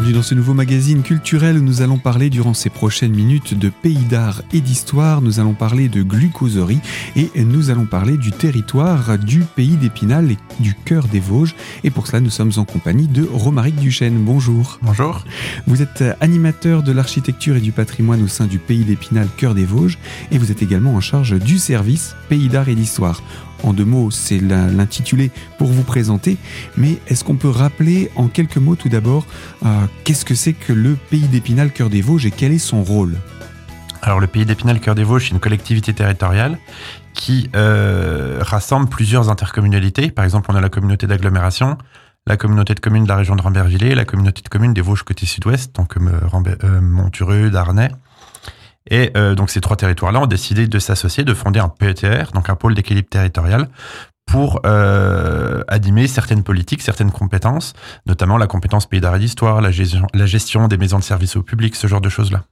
Bienvenue dans ce nouveau magazine culturel où nous allons parler durant ces prochaines minutes de pays d'art et d'histoire. Nous allons parler de glucoserie et nous allons parler du territoire du pays d'Épinal et du cœur des Vosges. Et pour cela, nous sommes en compagnie de Romaric Duchesne. Bonjour. Bonjour. Vous êtes animateur de l'architecture et du patrimoine au sein du pays d'Épinal, cœur des Vosges, et vous êtes également en charge du service pays d'art et d'histoire en deux mots, c'est l'intitulé pour vous présenter. Mais est-ce qu'on peut rappeler en quelques mots tout d'abord euh, qu'est-ce que c'est que le Pays d'Épinal Cœur des Vosges et quel est son rôle? Alors le Pays d'Épinal Cœur des Vosges, c'est une collectivité territoriale qui euh, rassemble plusieurs intercommunalités. Par exemple, on a la communauté d'agglomération, la communauté de communes de la région de Rambervillers, la communauté de communes des Vosges côté sud-ouest, donc euh, Montureux, Darnay, et euh, donc ces trois territoires-là ont décidé de s'associer, de fonder un PETR, donc un pôle d'équilibre territorial, pour euh, animer certaines politiques, certaines compétences, notamment la compétence pays d'art et d'histoire, la gestion, la gestion des maisons de services au public, ce genre de choses-là.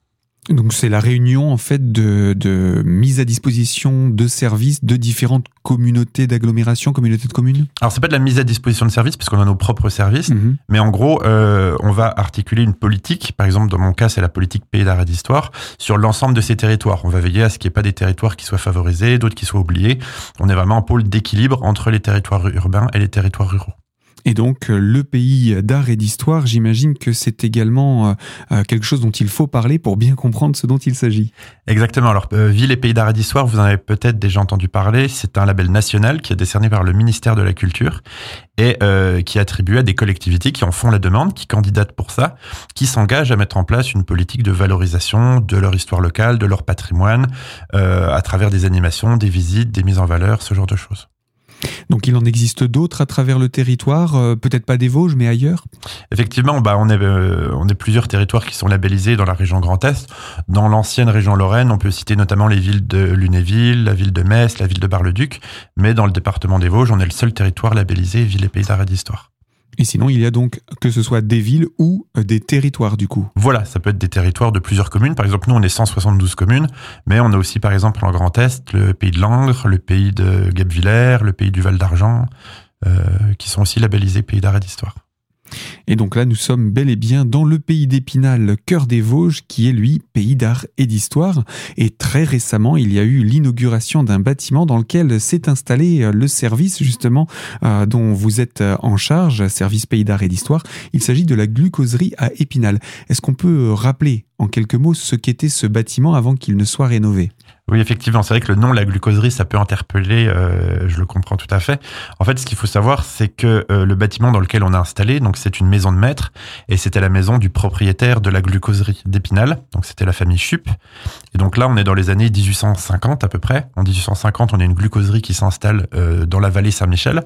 Donc c'est la réunion en fait de, de, mise à disposition de services de différentes communautés d'agglomération, communautés de communes. Alors c'est pas de la mise à disposition de services parce qu'on a nos propres services, mhm. mais en gros euh, on va articuler une politique. Par exemple dans mon cas c'est la politique pays d'art et d'histoire sur l'ensemble de ces territoires. On va veiller à ce qu'il n'y ait pas des territoires qui soient favorisés, d'autres qui soient oubliés. On est vraiment un pôle d'équilibre entre les territoires urbains et les territoires ruraux. Et donc, euh, le pays d'art et d'histoire, j'imagine que c'est également euh, euh, quelque chose dont il faut parler pour bien comprendre ce dont il s'agit. Exactement. Alors, Ville et pays d'art et d'histoire, vous en avez peut-être déjà entendu parler. C'est un label national qui est décerné par le ministère de la Culture et qui est attribué à des collectivités qui en font la demande, qui candidatent pour ça, qui s'engagent à mettre en place une politique de valorisation de leur histoire locale, de leur patrimoine, à travers des animations, des visites, des mises en valeur, ce genre de choses. Donc il en existe d'autres à travers le territoire, euh, peut-être pas des Vosges, mais ailleurs? Effectivement, bah, on, est, euh, on est plusieurs territoires qui sont labellisés dans la région Grand Est. Dans l'ancienne région Lorraine, on peut citer notamment les villes de Lunéville, la ville de Metz, la ville de Bar-le-Duc. Mais dans le département des Vosges, on est le seul territoire labellisé Ville et Pays d'Art et d'Histoire. Et sinon, il y a donc que ce soit des villes ou euh, des territoires du coup. Voilà, ça peut être des territoires de plusieurs communes. Par exemple, nous, on est 172 communes, mais on a aussi, par exemple, en Grand Est, le pays de Langres, le pays de Guebwiller, le pays du Val d'Argent, euh, qui sont aussi labellisés pays d'art et d'histoire. Et donc là, nous sommes bel et bien dans le pays d'Épinal, cœur des Vosges, qui est lui pays d'art et d'histoire. Et très récemment, il y a eu l'inauguration d'un bâtiment dans lequel s'est installé euh, le service justement euh, dont vous êtes euh, en charge, service pays d'art et d'histoire. Il s'agit de la glucoserie à Épinal. Est-ce qu'on peut rappeler en quelques mots ce qu'était ce bâtiment avant qu'il ne soit rénové? Oui, effectivement, c'est vrai que le nom, la glucoserie, ça peut interpeller, euh, je le comprends tout à fait. En fait, ce qu'il faut savoir, c'est que euh, le bâtiment dans lequel on a installé, donc c'est une maison de maître, et c'était la maison du propriétaire de la glucoserie d'Épinal, donc c'était la famille Chup. Et donc là, on est dans les années 1850 à peu près. En 1850, on a une glucoserie qui s'installe euh, dans la vallée Saint-Michel.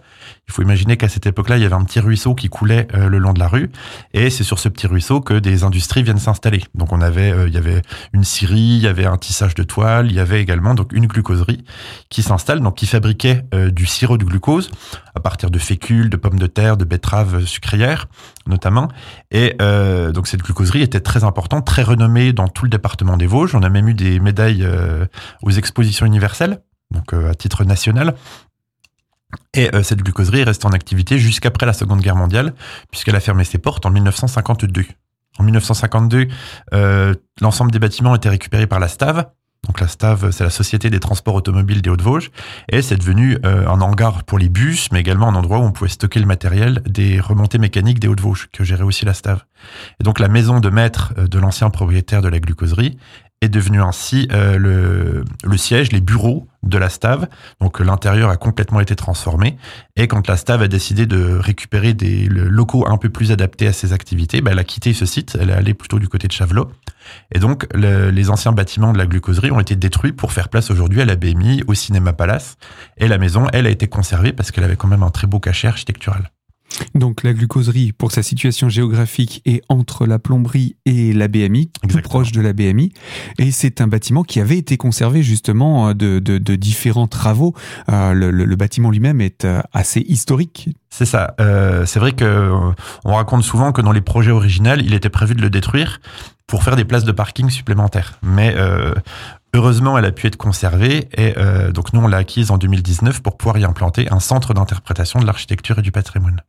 Il faut imaginer qu'à cette époque-là, il y avait un petit ruisseau qui coulait le long de la rue, et c'est sur ce petit ruisseau que des industries viennent s'installer. Donc on avait, il y avait une scierie, il y avait un tissage de toile, il y avait également donc une glucoserie qui s'installe, donc qui fabriquait euh, du sirop de glucose à partir de fécule, de pommes de terre, de betteraves sucrières notamment. Et euh, donc cette glucoserie était très importante, très renommée dans tout le département des Vosges. On a même eu des médailles euh, aux expositions universelles, donc à titre national. Et cette glucoserie reste en activité jusqu'après la Seconde Guerre mondiale, puisqu'elle a fermé ses portes en 1952. En 1952, l'ensemble des bâtiments étaient récupérés par la Stave, donc la STAV, c'est la Société des Transports Automobiles des Hauts-de-Vosges, et c'est devenu euh, un hangar pour les bus, mais également un endroit où on pouvait stocker le matériel des remontées mécaniques des Hauts-de-Vosges, que gérait aussi la STAV. Et donc la maison de maître euh, de l'ancien propriétaire de la glucoserie est devenue ainsi euh, le, siège, les bureaux de la Stave. Donc l'intérieur a complètement été transformé. Et quand la Stave a décidé de récupérer des locaux un peu plus adaptés à ses activités, bah, elle a quitté ce site. Elle est allée plutôt du côté de Chavelot. Et donc les anciens bâtiments de la glucoserie ont été détruits pour faire place aujourd'hui à la BMI, au Cinéma Palace. Et la maison, elle, a été conservée parce qu'elle avait quand même un très beau cachet architectural. Donc la glucoserie, pour sa situation géographique, est entre la plomberie et la BMI, tout proche de la BMI. Et c'est un bâtiment qui avait été conservé justement euh, de, de, différents travaux. Euh, le, bâtiment lui-même est euh, assez historique. C'est ça. c'est vrai que on raconte souvent que dans les projets originels, il était prévu de le détruire pour faire des places de parking supplémentaires. Mais Heureusement, elle a pu être conservée et donc nous, on l'a acquise en 2019 pour pouvoir y implanter un centre d'interprétation de l'architecture et du patrimoine.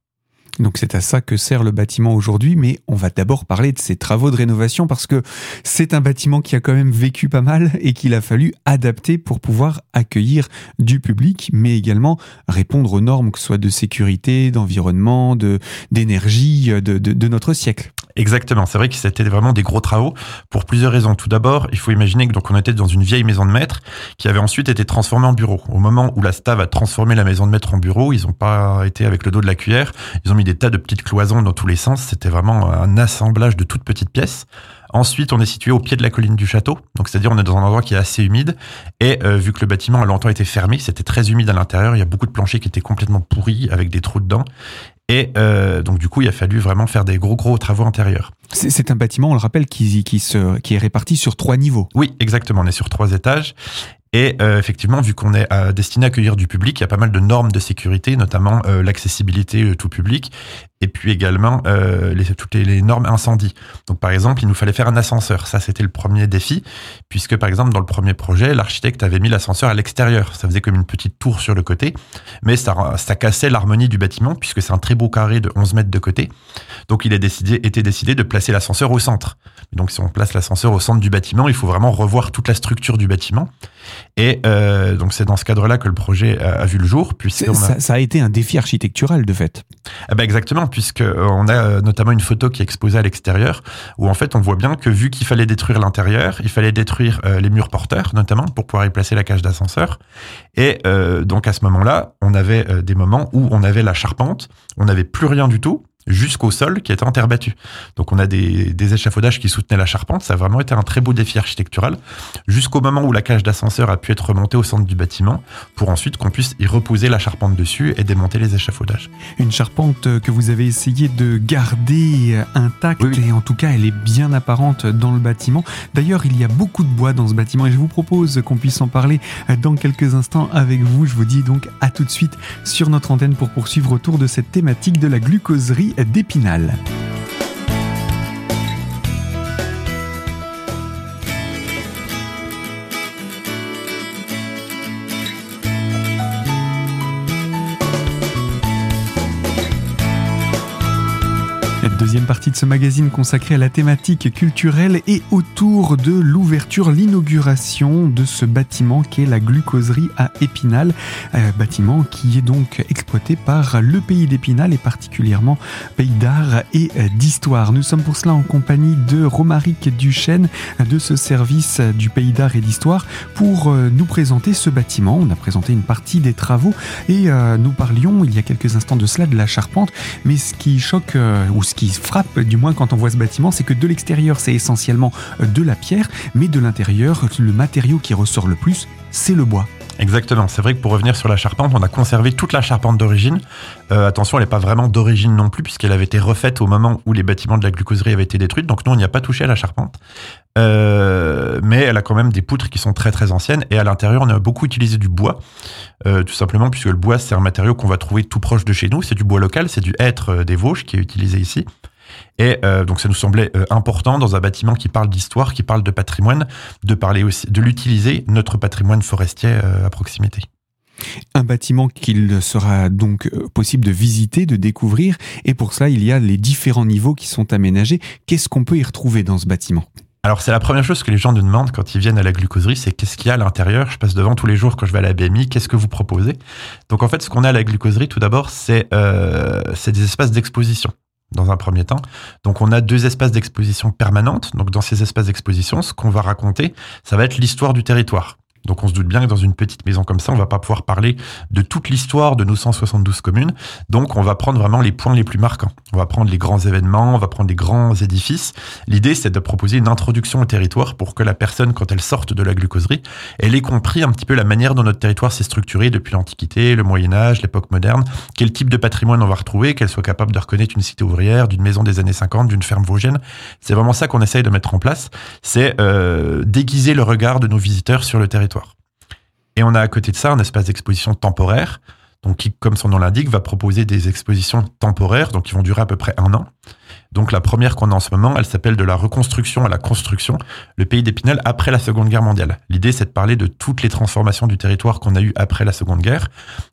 Donc c'est à ça que sert le bâtiment aujourd'hui, mais on va d'abord parler de ces travaux de rénovation parce que c'est un bâtiment qui a quand même vécu pas mal et qu'il a fallu adapter pour pouvoir accueillir du public, mais également répondre aux normes, que ce soit de sécurité, d'environnement, de d'énergie de, de, notre siècle. Exactement, c'est vrai que c'était vraiment des gros travaux pour plusieurs raisons. Tout d'abord, il faut imaginer que donc on était dans une vieille maison de maître qui avait ensuite été transformée en bureau. Au moment où la Stav a transformé la maison de maître en bureau, ils n'ont pas été avec le dos de la cuillère, ils ont mis des tas de petites cloisons dans tous les sens. C'était vraiment un assemblage de toutes petites pièces. Ensuite, on est situé au pied de la colline du château, donc c'est-à-dire on est dans un endroit qui est assez humide. Et euh, vu que le bâtiment a longtemps été fermé, c'était très humide à l'intérieur. Il y a beaucoup de planchers qui étaient complètement pourris avec des trous dedans. Et euh, donc du coup, il a fallu vraiment faire des gros gros travaux intérieurs. C'est un bâtiment, on le rappelle, qui, qui, se, qui est réparti sur trois niveaux. Oui, exactement. On est sur trois étages. Et euh, effectivement, vu qu'on est euh, destiné à accueillir du public, il y a pas mal de normes de sécurité, notamment euh, l'accessibilité tout public, et puis également les, toutes les, normes incendie. Donc par exemple, il nous fallait faire un ascenseur. Ça, c'était le premier défi, puisque par exemple, dans le premier projet, l'architecte avait mis l'ascenseur à l'extérieur. Ça faisait comme une petite tour sur le côté, mais ça, cassait l'harmonie du bâtiment, puisque c'est un très beau carré de 11 mètres de côté. Donc il a été décidé de placer l'ascenseur au centre. Donc si on place l'ascenseur au centre du bâtiment, il faut vraiment revoir toute la structure du bâtiment. Et euh, donc c'est dans ce cadre-là que le projet a, vu le jour, puisque a... Ça, ça, a été un défi architectural de fait. Ah bah exactement, puisque euh, on a euh, notamment une photo qui est exposée à l'extérieur, où en fait on voit bien que vu qu'il fallait détruire l'intérieur, il fallait détruire les murs porteurs notamment pour pouvoir y placer la cage d'ascenseur. Et donc à ce moment-là, on avait des moments où on avait la charpente, on n'avait plus rien du tout, jusqu'au sol qui était en terre battue. Donc on a des, des, échafaudages qui soutenaient la charpente. Ça a vraiment été un très beau défi architectural jusqu'au moment où la cage d'ascenseur a pu être remontée au centre du bâtiment pour ensuite qu'on puisse y reposer la charpente dessus et démonter les échafaudages. Une charpente que vous avez essayé de garder intacte et en tout cas elle est bien apparente dans le bâtiment. D'ailleurs il y a beaucoup de bois dans ce bâtiment et je vous propose qu'on puisse en parler dans quelques instants avec vous. Je vous dis donc à tout de suite sur notre antenne pour poursuivre autour de cette thématique de la glucoserie d'Épinal. Deuxième partie de ce magazine consacré à la thématique culturelle et autour de l'ouverture, l'inauguration de ce bâtiment qui est la glucoserie à Épinal, euh, bâtiment qui est donc exploité par le pays d'Épinal et particulièrement Pays d'Art et d'Histoire. Nous sommes pour cela en compagnie de Romaric Duchesne de ce service du Pays d'Art et d'Histoire pour euh, nous présenter ce bâtiment. On a présenté une partie des travaux et euh, nous parlions il y a quelques instants de cela de la charpente, mais ce qui choque ou ce qui frappe, du moins quand on voit ce bâtiment, c'est que de l'extérieur, c'est essentiellement euh, de la pierre, mais de l'intérieur, le matériau qui ressort le plus, c'est le bois. Exactement. C'est vrai que pour revenir sur la charpente, on a conservé toute la charpente d'origine. Euh, attention, elle n'est pas vraiment d'origine non plus, puisqu'elle avait été refaite au moment où les bâtiments de la glucoserie avaient été détruits. Donc nous, on n'y a pas touché à la charpente. Euh, mais elle a quand même des poutres qui sont très très anciennes. Et à l'intérieur, on a beaucoup utilisé du bois. tout simplement puisque le bois, c'est un matériau qu'on va trouver tout proche de chez nous. C'est du bois local, c'est du hêtre des Vosges qui est utilisé ici. Et euh, donc ça nous semblait euh, important dans un bâtiment qui parle d'histoire, qui parle de patrimoine, de parler aussi, de l'utiliser notre patrimoine forestier euh, à proximité. Un bâtiment qu'il sera donc possible de visiter, de découvrir, et pour cela il y a les différents niveaux qui sont aménagés. Qu'est-ce qu'on peut y retrouver dans ce bâtiment? Alors c'est la première chose que les gens nous demandent quand ils viennent à la glucoserie, c'est qu'est-ce qu'il y a à l'intérieur? Je passe devant tous les jours quand je vais à la BMI, qu'est-ce que vous proposez? Donc en fait ce qu'on a à la glucoserie tout d'abord c'est euh, des espaces d'exposition dans un premier temps. Donc on a deux espaces d'exposition permanentes. Donc dans ces espaces d'exposition, ce qu'on va raconter, ça va être l'histoire du territoire. Donc on se doute bien que dans une petite maison comme ça, on va pas pouvoir parler de toute l'histoire de nos 172 communes. Donc on va prendre vraiment les points les plus marquants. On va prendre les grands événements, on va prendre les grands édifices. L'idée c'est de proposer une introduction au territoire pour que la personne, quand elle sorte de la glucoserie, elle ait compris un petit peu la manière dont notre territoire s'est structuré depuis l'Antiquité, le Moyen Âge, l'époque moderne, quel type de patrimoine on va retrouver, qu'elle soit capable de reconnaître une cité ouvrière, d'une maison des années 50, d'une ferme vosgienne. C'est vraiment ça qu'on essaye de mettre en place, c'est euh, déguiser le regard de nos visiteurs sur le territoire. Et on a à côté de ça un espace d'exposition temporaire, donc qui, comme son nom l'indique, va proposer des expositions temporaires, donc qui vont durer à peu près un an. Donc la première qu'on a en ce moment, elle s'appelle de la reconstruction à la construction, le pays d'Épinal après la Seconde Guerre mondiale. L'idée, c'est de parler de toutes les transformations du territoire qu'on a eues après la Seconde Guerre,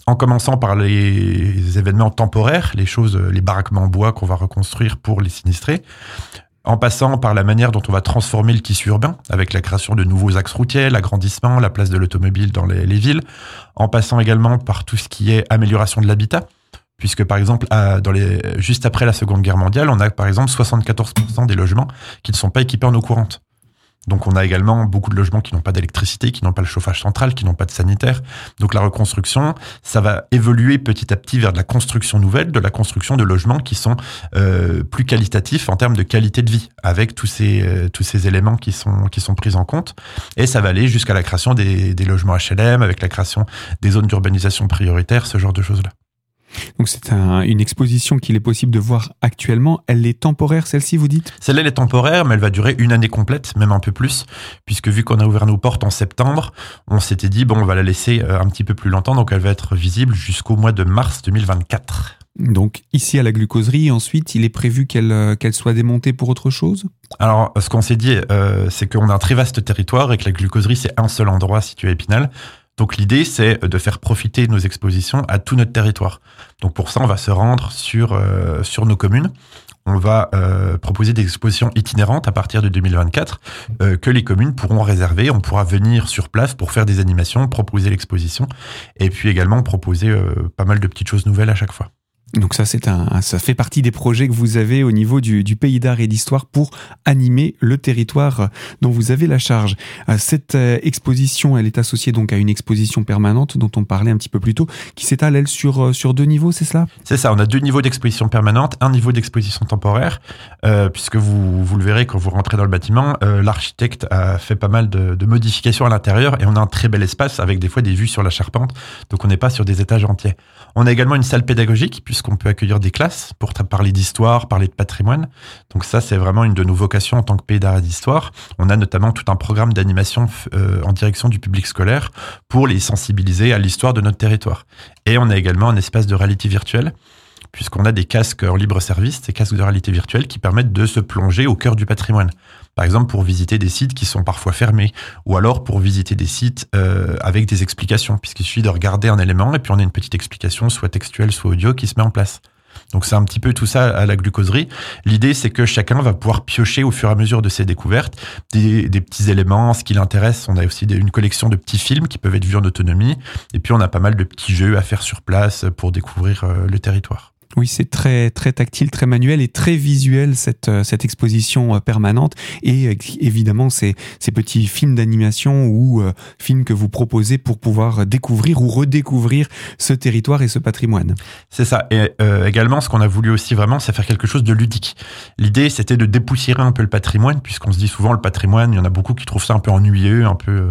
en commençant par les événements temporaires, les choses, les baraquements en bois qu'on va reconstruire pour les sinistrés, en passant par la manière dont on va transformer le tissu urbain, avec la création de nouveaux axes routiers, l'agrandissement, la place de l'automobile dans les, villes, en passant également par tout ce qui est amélioration de l'habitat, puisque par exemple, juste après la Seconde Guerre mondiale, on a par exemple 74% des logements qui ne sont pas équipés en eau courante. Donc on a également beaucoup de logements qui n'ont pas d'électricité, qui n'ont pas le chauffage central, qui n'ont pas de sanitaire. Donc la reconstruction, ça va évoluer petit à petit vers de la construction nouvelle, de la construction de logements qui sont euh, plus qualitatifs en termes de qualité de vie, avec tous ces euh, tous ces éléments qui sont qui sont pris en compte. Et ça va aller jusqu'à la création des, des logements HLM, avec la création des zones d'urbanisation prioritaires, ce genre de choses là. Donc c'est une exposition qu'il est possible de voir actuellement. Elle est temporaire, celle-ci, vous dites? Celle-là, elle est temporaire, mais elle va durer une année complète, même un peu plus, puisque vu qu'on a ouvert nos portes en septembre, on s'était dit, bon, on va la laisser euh, un petit peu plus longtemps, donc elle va être visible jusqu'au mois de mars 2024. Donc ici à la glucoserie, ensuite, il est prévu qu'elle euh, qu'elle soit démontée pour autre chose? Alors, ce qu'on s'est dit, euh, c'est qu'on a un très vaste territoire et que la glucoserie, c'est un seul endroit situé à Épinal. Donc l'idée, c'est de faire profiter nos expositions à tout notre territoire. Donc pour ça, on va se rendre sur, euh, sur nos communes. On va euh, proposer des expositions itinérantes à partir de 2024 euh, que les communes pourront réserver. On pourra venir sur place pour faire des animations, proposer l'exposition et puis également proposer pas mal de petites choses nouvelles à chaque fois. Donc ça, c'est un, ça fait partie des projets que vous avez au niveau du, du pays d'art et d'histoire pour animer le territoire dont vous avez la charge. Euh, cette euh, exposition, elle est associée donc à une exposition permanente dont on parlait un petit peu plus tôt, qui s'étale elle sur euh, sur deux niveaux, c'est cela? C'est ça. On a deux niveaux d'exposition permanente, un niveau d'exposition temporaire, puisque vous vous le verrez quand vous rentrez dans le bâtiment, l'architecte a fait pas mal de, de modifications à l'intérieur et on a un très bel espace avec des fois des vues sur la charpente, donc on n'est pas sur des étages entiers. On a également une salle pédagogique puisque qu'on peut accueillir des classes pour parler d'histoire, parler de patrimoine. Donc ça, c'est vraiment une de nos vocations en tant que pays d'art et d'histoire. On a notamment tout un programme d'animation euh, en direction du public scolaire pour les sensibiliser à l'histoire de notre territoire. Et on a également un espace de réalité virtuelle puisqu'on a des casques en libre service, des casques de réalité virtuelle qui permettent de se plonger au cœur du patrimoine. Par exemple, pour visiter des sites qui sont parfois fermés, ou alors pour visiter des sites euh, avec des explications, puisqu'il suffit de regarder un élément et puis on a une petite explication, soit textuelle, soit audio, qui se met en place. Donc c'est un petit peu tout ça à la glucoserie. L'idée, c'est que chacun va pouvoir piocher au fur et à mesure de ses découvertes des, petits éléments, ce qui l'intéresse. On a aussi une collection de petits films qui peuvent être vus en autonomie. Et puis on a pas mal de petits jeux à faire sur place pour découvrir euh, le territoire. Oui, c'est très très tactile, très manuel et très visuel cette euh, cette exposition euh, permanente et euh, évidemment ces ces petits films d'animation ou films que vous proposez pour pouvoir découvrir ou redécouvrir ce territoire et ce patrimoine. C'est ça. Et également, ce qu'on a voulu aussi vraiment, c'est faire quelque chose de ludique. L'idée, c'était de dépoussiérer un peu le patrimoine, puisqu'on se dit souvent le patrimoine, il y en a beaucoup qui trouvent ça un peu ennuyeux, un peu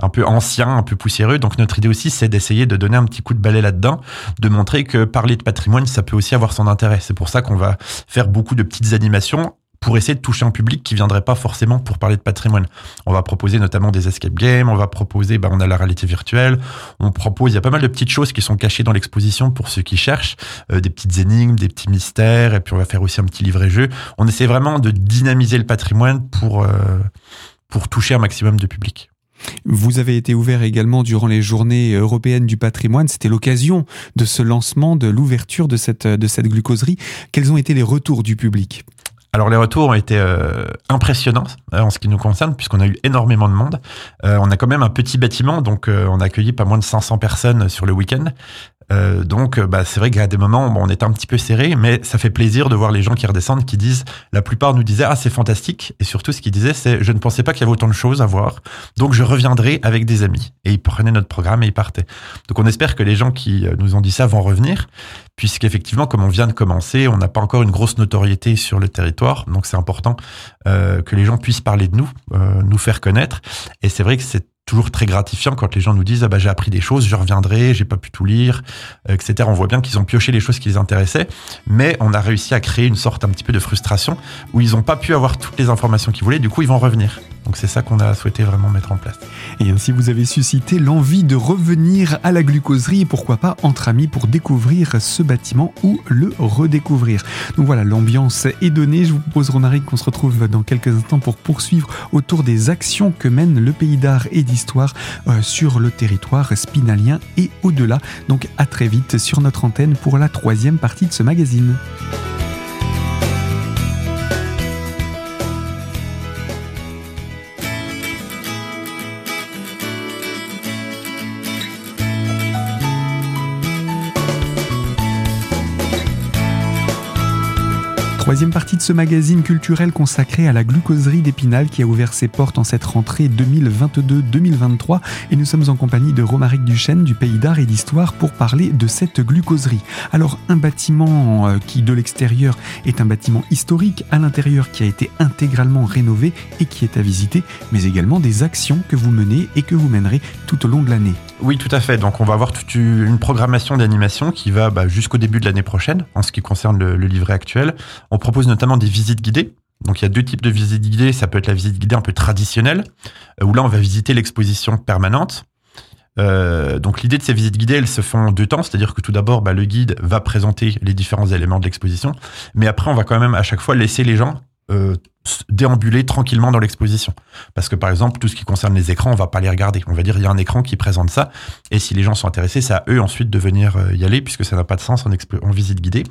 un peu ancien, un peu poussiéreux. Donc notre idée aussi, c'est d'essayer de donner un petit coup de balai là-dedans, de montrer que parler de patrimoine, ça peut aussi avoir son intérêt. C'est pour ça qu'on va faire beaucoup de petites animations pour essayer de toucher un public qui viendrait pas forcément pour parler de patrimoine. On va proposer notamment des escape games, on va proposer, bah, on a la réalité virtuelle, on propose, il y a pas mal de petites choses qui sont cachées dans l'exposition pour ceux qui cherchent, euh, des petites énigmes, des petits mystères, et puis on va faire aussi un petit livret-jeu. On essaie vraiment de dynamiser le patrimoine pour, euh, pour toucher un maximum de public. Vous avez été ouvert également durant les journées européennes du patrimoine. C'était l'occasion de ce lancement, de l'ouverture de cette, de cette glucoserie. Quels ont été les retours du public? Alors les retours ont été euh, impressionnants euh, en ce qui nous concerne puisqu'on a eu énormément de monde. Euh, on a quand même un petit bâtiment donc on a accueilli pas moins de 500 personnes sur le week-end. Euh, donc, euh, bah, c'est vrai qu'à des moments, bon, on était un petit peu serré, mais ça fait plaisir de voir les gens qui redescendent, qui disent, la plupart nous disaient, ah, c'est fantastique. Et surtout, ce qu'ils disaient, c'est, je ne pensais pas qu'il y avait autant de choses à voir. Donc, je reviendrai avec des amis. Et ils prenaient notre programme et ils partaient. Donc, on espère que les gens qui euh, nous ont dit ça vont revenir, puisqu'effectivement, comme on vient de commencer, on n'a pas encore une grosse notoriété sur le territoire. Donc, c'est important euh, que les gens puissent parler de nous, euh, nous faire connaître. Et c'est vrai que c'est toujours très gratifiant quand les gens nous disent ah bah j'ai appris des choses, je reviendrai, j'ai pas pu tout lire, etc. On voit bien qu'ils ont pioché les choses qui les intéressaient, mais on a réussi à créer une sorte un petit peu de frustration où ils n'ont pas pu avoir toutes les informations qu'ils voulaient, du coup ils vont revenir. Donc c'est ça qu'on a souhaité vraiment mettre en place. Et ainsi vous avez suscité l'envie de revenir à la glucoserie et pourquoi pas entre amis pour découvrir ce bâtiment ou le redécouvrir. Donc voilà, l'ambiance est donnée. Je vous propose Romaric qu'on se retrouve dans quelques instants pour poursuivre autour des actions que mène le pays d'art et d'histoire euh, sur le territoire spinalien et au-delà. Donc à très vite sur notre antenne pour la troisième partie de ce magazine. Troisième partie de ce magazine culturel consacré à la glucoserie d'Épinal qui a ouvert ses portes en cette rentrée 2022-2023 et nous sommes en compagnie de Romaric Duchesne du Pays d'Art et d'Histoire pour parler de cette glucoserie. Alors un bâtiment euh, qui de l'extérieur est un bâtiment historique, à l'intérieur qui a été intégralement rénové et qui est à visiter, mais également des actions que vous menez et que vous mènerez tout au long de l'année. Oui, tout à fait. Donc, on va avoir toute une programmation d'animation qui va bah, jusqu'au début de l'année prochaine, en ce qui concerne le, livret actuel. On propose notamment des visites guidées. Donc, il y a deux types de visites guidées. Ça peut être la visite guidée un peu traditionnelle, euh, où là, on va visiter l'exposition permanente. Euh, donc l'idée de ces visites guidées, elles se font en deux temps, c'est-à-dire que tout d'abord, bah, le guide va présenter les différents éléments de l'exposition, mais après, on va quand même à chaque fois laisser les gens euh, déambuler tranquillement dans l'exposition. Parce que par exemple, tout ce qui concerne les écrans, on va pas les regarder. On va dire il y a un écran qui présente ça, et si les gens sont intéressés, c'est à eux ensuite de venir euh, y aller, puisque ça n'a pas de sens en, en visite guidée.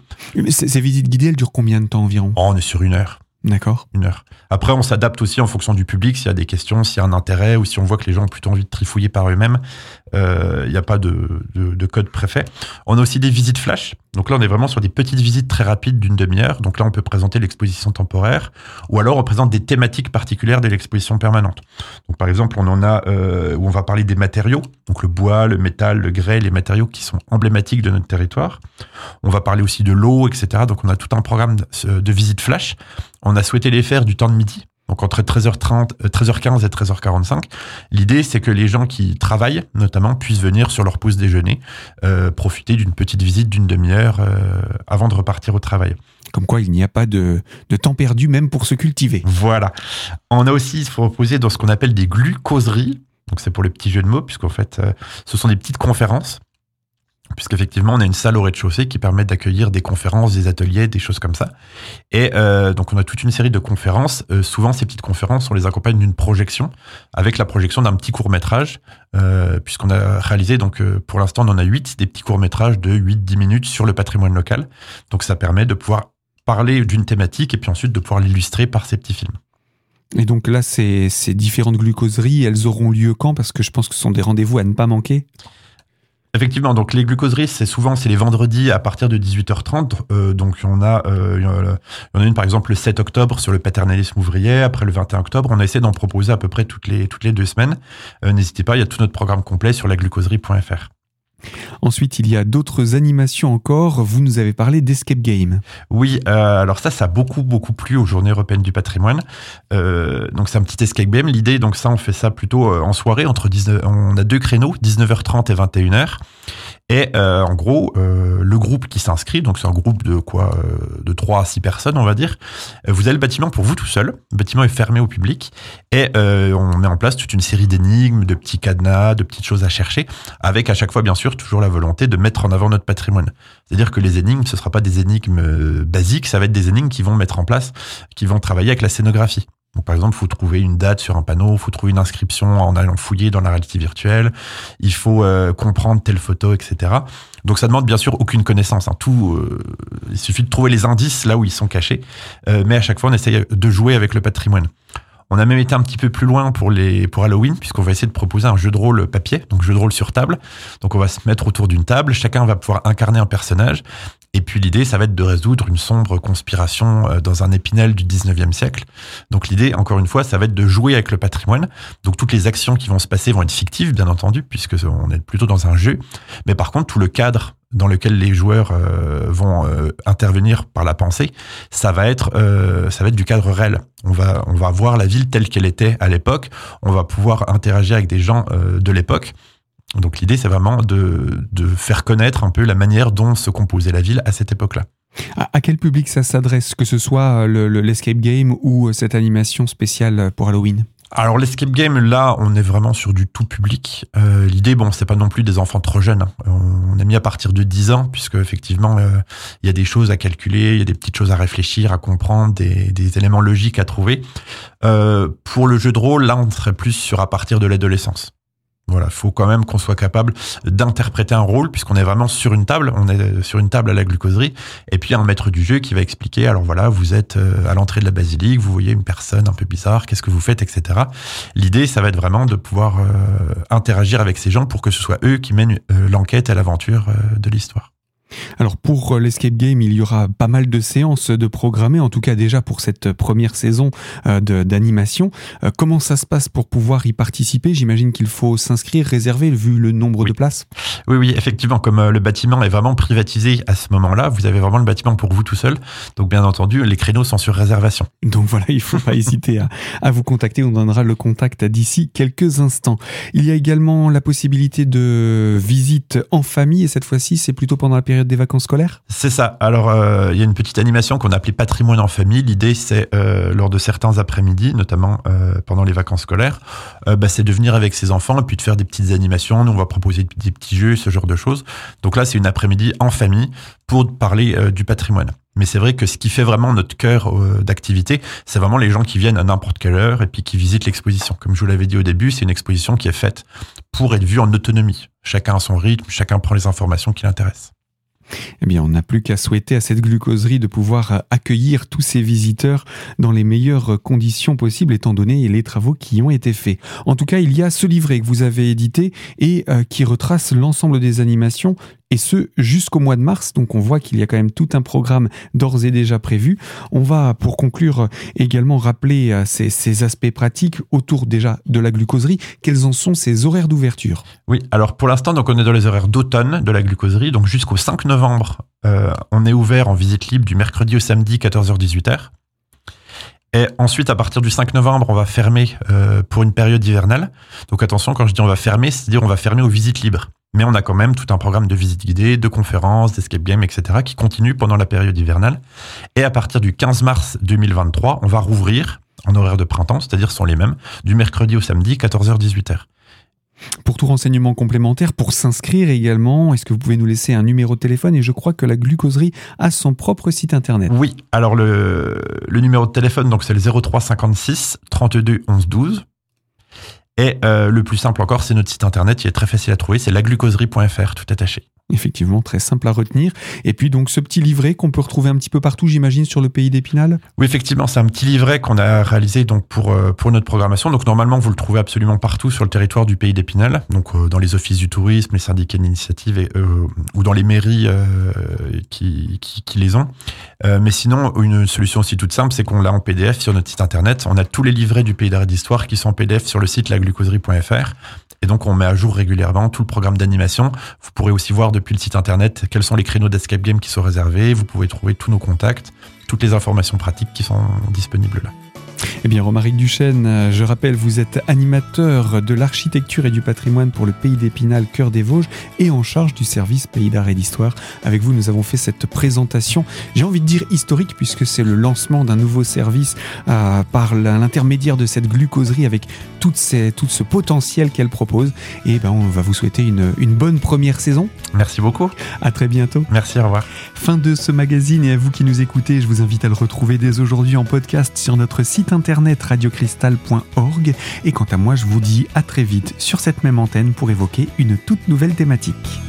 ces visites guidées, elles durent combien de temps environ? Oh, On est sur une heure. D'accord. Une heure. Après, on s'adapte aussi en fonction du public, s'il y a des questions, s'il y a un intérêt, ou si on voit que les gens ont plutôt envie de trifouiller par eux-mêmes. Il euh, n'y a pas de, de, de, code préfet. On a aussi des visites flash. Donc là, on est vraiment sur des petites visites très rapides d'une demi-heure. Donc là, on peut présenter l'exposition temporaire, ou alors on présente des thématiques particulières de l'exposition permanente. Donc par exemple, on en a euh, où on va parler des matériaux, donc le bois, le métal, le grès, les matériaux qui sont emblématiques de notre territoire. On va parler aussi de l'eau, etc. Donc on a tout un programme de, de visites flash. On a souhaité les faire du temps de midi donc entre 13h30, 13h15 euh, et 13h45. L'idée, c'est que les gens qui travaillent, notamment, puissent venir sur leur pause déjeuner, euh, profiter d'une petite visite d'une demi-heure euh, avant de repartir au travail. Comme quoi, il n'y a pas de, de, temps perdu, même pour se cultiver. Voilà. On a aussi, il faut reposer dans ce qu'on appelle des glucoseries. Donc c'est pour le petit jeu de mots, puisqu'en fait, ce sont des petites conférences puisqu'effectivement, on a une salle au rez-de-chaussée qui permet d'accueillir des conférences, des ateliers, des choses comme ça. Et euh, donc, on a toute une série de conférences. Euh, souvent, ces petites conférences, on les accompagne d'une projection, avec la projection d'un petit court-métrage, euh, puisqu'on a réalisé, donc pour l'instant, on en a huit, des petits courts-métrages de 8-10 minutes sur le patrimoine local. Donc, ça permet de pouvoir parler d'une thématique et puis ensuite de pouvoir l'illustrer par ces petits films. Et donc là, ces, ces différentes glucoseries, elles auront lieu quand? Parce que je pense que ce sont des rendez-vous à ne pas manquer. Effectivement, donc les glucoseries, c'est souvent c'est les vendredis à partir de 18h30. Euh, donc on a, euh, il y en a une par exemple le 7 octobre sur le paternalisme ouvrier. Après le 21 octobre, on essaie d'en proposer à peu près toutes les toutes les deux semaines. Euh, n'hésitez pas, il y a tout notre programme complet sur laglucoserie.fr. Ensuite, il y a d'autres animations encore. Vous nous avez parlé d'Escape Game. Oui, euh, alors ça, ça a beaucoup, beaucoup plu aux Journées européennes du patrimoine. Euh, donc, c'est un petit Escape Game. L'idée, donc ça, on fait ça plutôt euh, en soirée. Entre 19, on a deux créneaux, 19h30 et 21h. Et euh, en gros, euh, le groupe qui s'inscrit, donc c'est un groupe de quoi, euh, de 3 à 6 personnes, on va dire. Vous avez le bâtiment pour vous tout seul. Le bâtiment est fermé au public et on met en place toute une série d'énigmes, de petits cadenas, de petites choses à chercher, avec à chaque fois bien sûr toujours la volonté de mettre en avant notre patrimoine. C'est-à-dire que les énigmes, ce ne sera pas des énigmes basiques, ça va être des énigmes qui vont mettre en place, qui vont travailler avec la scénographie. Donc, par exemple, il faut trouver une date sur un panneau, il faut trouver une inscription en allant fouiller dans la réalité virtuelle, il faut euh, comprendre telle photo, etc. Donc ça demande bien sûr aucune connaissance. Hein. Tout, euh, il suffit de trouver les indices là où ils sont cachés, euh, mais à chaque fois on essaye de jouer avec le patrimoine. On a même été un petit peu plus loin pour les pour Halloween puisqu'on va essayer de proposer un jeu de rôle papier, donc jeu de rôle sur table. Donc on va se mettre autour d'une table, chacun va pouvoir incarner un personnage et puis l'idée, ça va être de résoudre une sombre conspiration euh, dans un épinel du 19e siècle. Donc l'idée, encore une fois, ça va être de jouer avec le patrimoine. Donc toutes les actions qui vont se passer vont être fictives, bien entendu, puisque on est plutôt dans un jeu. Mais par contre, tout le cadre dans lequel les joueurs euh, vont euh, intervenir par la pensée, ça va être ça va être du cadre réel. On va on va voir la ville telle qu'elle était à l'époque. On va pouvoir interagir avec des gens de l'époque. Donc l'idée, c'est vraiment de, faire connaître un peu la manière dont se composait la ville à cette époque-là. À, quel public ça s'adresse, que ce soit l'escape game ou cette animation spéciale pour Halloween? Alors l'escape game, là, on est vraiment sur du tout public. Euh, L'idée, bon, c'est pas non plus des enfants trop jeunes. Hein. On a mis à partir de 10 ans, puisque effectivement, euh, il y a des choses à calculer, il y a des petites choses à réfléchir, à comprendre, des, éléments logiques à trouver. Euh, pour le jeu de rôle, là, on serait plus sur à partir de l'adolescence. Voilà, faut quand même qu'on soit capable d'interpréter un rôle puisqu'on est vraiment sur une table, on est sur une table à la glucoserie et puis un maître du jeu qui va expliquer alors voilà, vous êtes euh, à l'entrée de la basilique, vous voyez une personne un peu bizarre, qu'est-ce que vous faites etc. L'idée ça va être vraiment de pouvoir euh, interagir avec ces gens pour que ce soit eux qui mènent euh, l'enquête et l'aventure de l'histoire. Alors pour euh, l'escape game, il y aura pas mal de séances de programmer, en tout cas déjà pour cette première saison euh, d'animation. Euh, comment ça se passe pour pouvoir y participer? J'imagine qu'il faut s'inscrire, réserver vu le nombre de places. Oui, oui, effectivement, comme le bâtiment est vraiment privatisé à ce moment-là, vous avez vraiment le bâtiment pour vous tout seul. Donc bien entendu, les créneaux sont sur réservation. Donc voilà, il ne faut pas hésiter à, à, vous contacter. On donnera le contact d'ici quelques instants. Il y a également la possibilité de visite en famille et cette fois-ci, c'est plutôt pendant la période des vacances scolaires C'est ça. Alors, euh, il y a une petite animation qu'on a appelée patrimoine en famille. L'idée, c'est euh, lors de certains après-midi, notamment euh, pendant les vacances scolaires, bah, c'est de venir avec ses enfants et puis de faire des petites animations. Nous, on va proposer des petits jeux, ce genre de choses. Donc là, c'est une après-midi en famille pour parler du patrimoine. Mais c'est vrai que ce qui fait vraiment notre cœur d'activité, c'est vraiment les gens qui viennent à n'importe quelle heure et puis qui visitent l'exposition. Comme je vous l'avais dit au début, c'est une exposition qui est faite pour être vue en autonomie. Chacun a son rythme, chacun prend les informations qui l'intéressent. Eh bien, on n'a plus qu'à souhaiter à cette glucoserie de pouvoir accueillir tous ces visiteurs dans les meilleures conditions possibles, étant donné les travaux qui ont été faits. En tout cas, il y a ce livret que vous avez édité et euh, qui retrace l'ensemble des animations et ce jusqu'au mois de mars. Donc on voit qu'il y a quand même tout un programme d'ores et déjà prévu. On va, pour conclure, également rappeler euh, ces, aspects pratiques autour déjà de la glucoserie. Quels en sont ces horaires d'ouverture? Oui, alors pour l'instant, on est dans les horaires d'automne de la glucoserie, donc jusqu'au 5 novembre, euh, on est ouvert en visite libre du mercredi au samedi 14h-18h. Et ensuite, à partir du 5 novembre, on va fermer euh, pour une période hivernale. Donc attention, quand je dis on va fermer, c'est-à-dire on va fermer aux visites libres. Mais on a quand même tout un programme de visites guidées, de conférences, d'escape games, etc. qui continue pendant la période hivernale. Et à partir du 15 mars 2023, on va rouvrir en horaire de printemps, c'est-à-dire sont les mêmes, du mercredi au samedi, 14h-18h. Pour tout renseignement complémentaire, pour s'inscrire également, est-ce que vous pouvez nous laisser un numéro de téléphone? Et je crois que la glucoserie a son propre site internet. Oui, alors le, le numéro de téléphone, donc c'est le 03 56 32 11 12. Et euh, le plus simple encore, c'est notre site internet, il est très facile à trouver, c'est laglucoserie.fr, tout attaché. Effectivement, très simple à retenir. Et puis donc ce petit livret qu'on peut retrouver un petit peu partout, j'imagine, sur le pays d'Épinal? Oui, effectivement, c'est un petit livret qu'on a réalisé donc pour, euh, pour notre programmation. Donc normalement, vous le trouvez absolument partout sur le territoire du pays d'Épinal, donc euh, dans les offices du tourisme, les syndicats d'initiative euh, ou dans les mairies qui, qui, les ont. mais sinon, une solution aussi toute simple, c'est qu'on l'a en PDF sur notre site internet. On a tous les livrets du pays d'arrêt d'histoire qui sont en PDF sur le site laglucoserie.fr. Et donc, on met à jour régulièrement tout le programme d'animation. Vous pourrez aussi voir depuis le site internet quels sont les créneaux d'escape game qui sont réservés? Vous pouvez trouver tous nos contacts, toutes les informations pratiques qui sont disponibles là. Eh bien, Romaric Duchesne, je rappelle, vous êtes animateur de l'architecture et du patrimoine pour le Pays d'Épinal, Cœur des Vosges, et en charge du service Pays d'Art et d'Histoire. Avec vous, nous avons fait cette présentation, j'ai envie de dire historique, puisque c'est le lancement d'un nouveau service euh, par l'intermédiaire de cette glucoserie avec tout ce potentiel qu'elle propose. Et ben, on va vous souhaiter une, une bonne première saison. Merci beaucoup. À très bientôt. Merci, au revoir. Fin de ce magazine, et à vous qui nous écoutez, je vous invite à le retrouver dès aujourd'hui en podcast sur notre internet radiocristal.org. Et quant à moi, je vous dis à très vite sur cette même antenne pour évoquer une toute nouvelle thématique.